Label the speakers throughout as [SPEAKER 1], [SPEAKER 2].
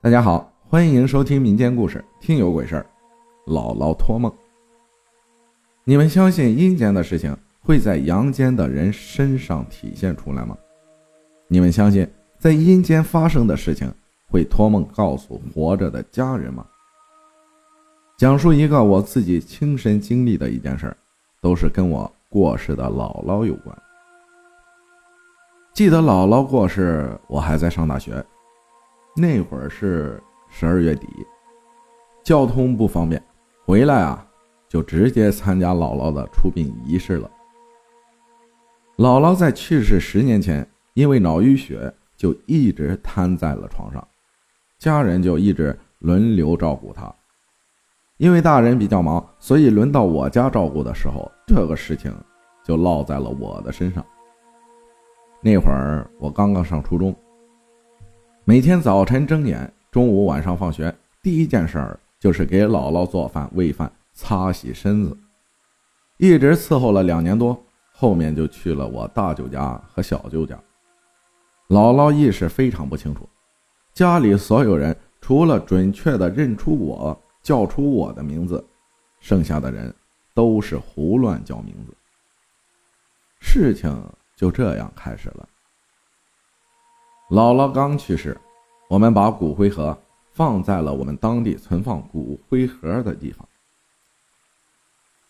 [SPEAKER 1] 大家好，欢迎收听民间故事《听有鬼事儿》。姥姥托梦，你们相信阴间的事情会在阳间的人身上体现出来吗？你们相信在阴间发生的事情会托梦告诉活着的家人吗？讲述一个我自己亲身经历的一件事儿，都是跟我过世的姥姥有关。记得姥姥过世，我还在上大学。那会儿是十二月底，交通不方便，回来啊就直接参加姥姥的出殡仪式了。姥姥在去世十年前，因为脑淤血，就一直瘫在了床上，家人就一直轮流照顾她。因为大人比较忙，所以轮到我家照顾的时候，这个事情就落在了我的身上。那会儿我刚刚上初中。每天早晨睁眼，中午晚上放学，第一件事儿就是给姥姥做饭、喂饭、擦洗身子，一直伺候了两年多。后面就去了我大舅家和小舅家。姥姥意识非常不清楚，家里所有人除了准确的认出我、叫出我的名字，剩下的人都是胡乱叫名字。事情就这样开始了。姥姥刚去世，我们把骨灰盒放在了我们当地存放骨灰盒的地方。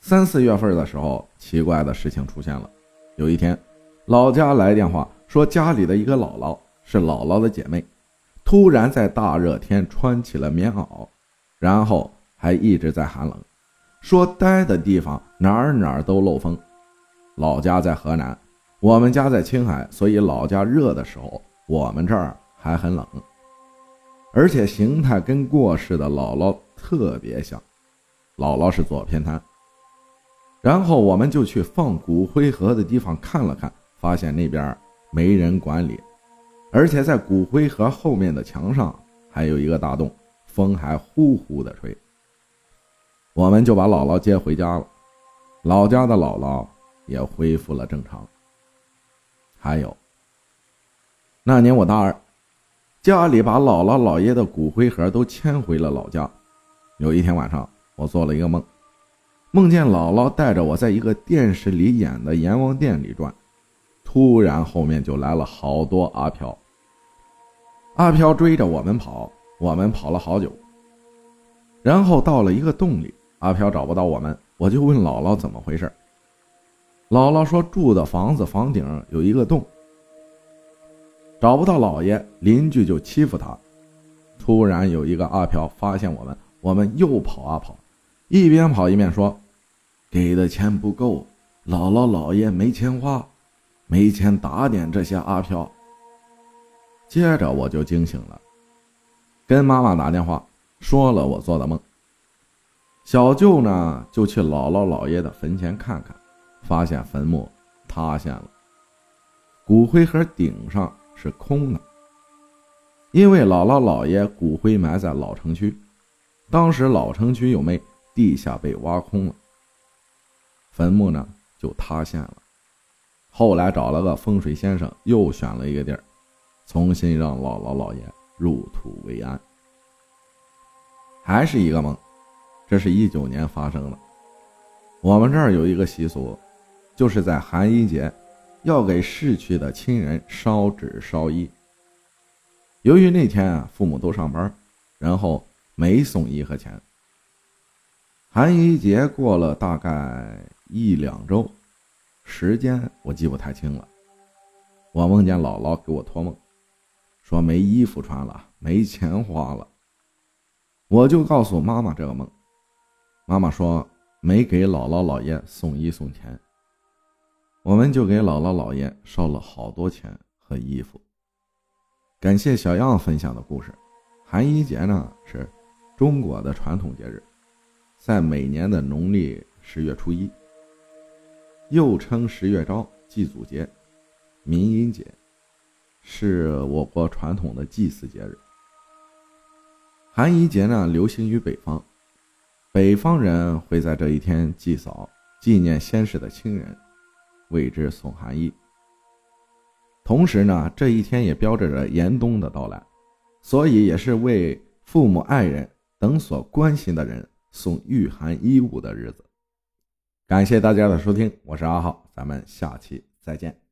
[SPEAKER 1] 三四月份的时候，奇怪的事情出现了。有一天，老家来电话说家里的一个姥姥是姥姥的姐妹，突然在大热天穿起了棉袄，然后还一直在寒冷，说待的地方哪儿哪儿都漏风。老家在河南，我们家在青海，所以老家热的时候。我们这儿还很冷，而且形态跟过世的姥姥特别像。姥姥是左偏瘫。然后我们就去放骨灰盒的地方看了看，发现那边没人管理，而且在骨灰盒后面的墙上还有一个大洞，风还呼呼的吹。我们就把姥姥接回家了，老家的姥姥也恢复了正常。还有。那年我大二，家里把姥姥姥爷的骨灰盒都迁回了老家。有一天晚上，我做了一个梦，梦见姥姥带着我在一个电视里演的阎王殿里转，突然后面就来了好多阿飘。阿飘追着我们跑，我们跑了好久，然后到了一个洞里，阿飘找不到我们，我就问姥姥怎么回事。姥姥说住的房子房顶有一个洞。找不到老爷，邻居就欺负他。突然有一个阿飘发现我们，我们又跑啊跑，一边跑一边说：“给的钱不够，姥姥姥爷没钱花，没钱打点这些阿飘。”接着我就惊醒了，跟妈妈打电话说了我做的梦。小舅呢就去姥姥姥爷的坟前看看，发现坟墓塌陷了，骨灰盒顶上。是空的，因为姥姥姥爷骨灰埋在老城区，当时老城区有煤，地下被挖空了，坟墓呢就塌陷了。后来找了个风水先生，又选了一个地儿，重新让姥姥姥爷入土为安。还是一个梦，这是一九年发生的。我们这儿有一个习俗，就是在寒衣节。要给逝去的亲人烧纸烧衣。由于那天啊，父母都上班，然后没送衣和钱。寒衣节过了大概一两周，时间我记不太清了。我梦见姥姥给我托梦，说没衣服穿了，没钱花了。我就告诉妈妈这个梦，妈妈说没给姥姥姥爷送衣送钱。我们就给姥姥姥爷烧了好多钱和衣服。感谢小样分享的故事。寒衣节呢是中国的传统节日，在每年的农历十月初一，又称十月朝、祭祖节、民阴节，是我国传统的祭祀节日。寒衣节呢流行于北方，北方人会在这一天祭扫，纪念先逝的亲人。为之送寒衣。同时呢，这一天也标志着严冬的到来，所以也是为父母、爱人等所关心的人送御寒衣物的日子。感谢大家的收听，我是阿浩，咱们下期再见。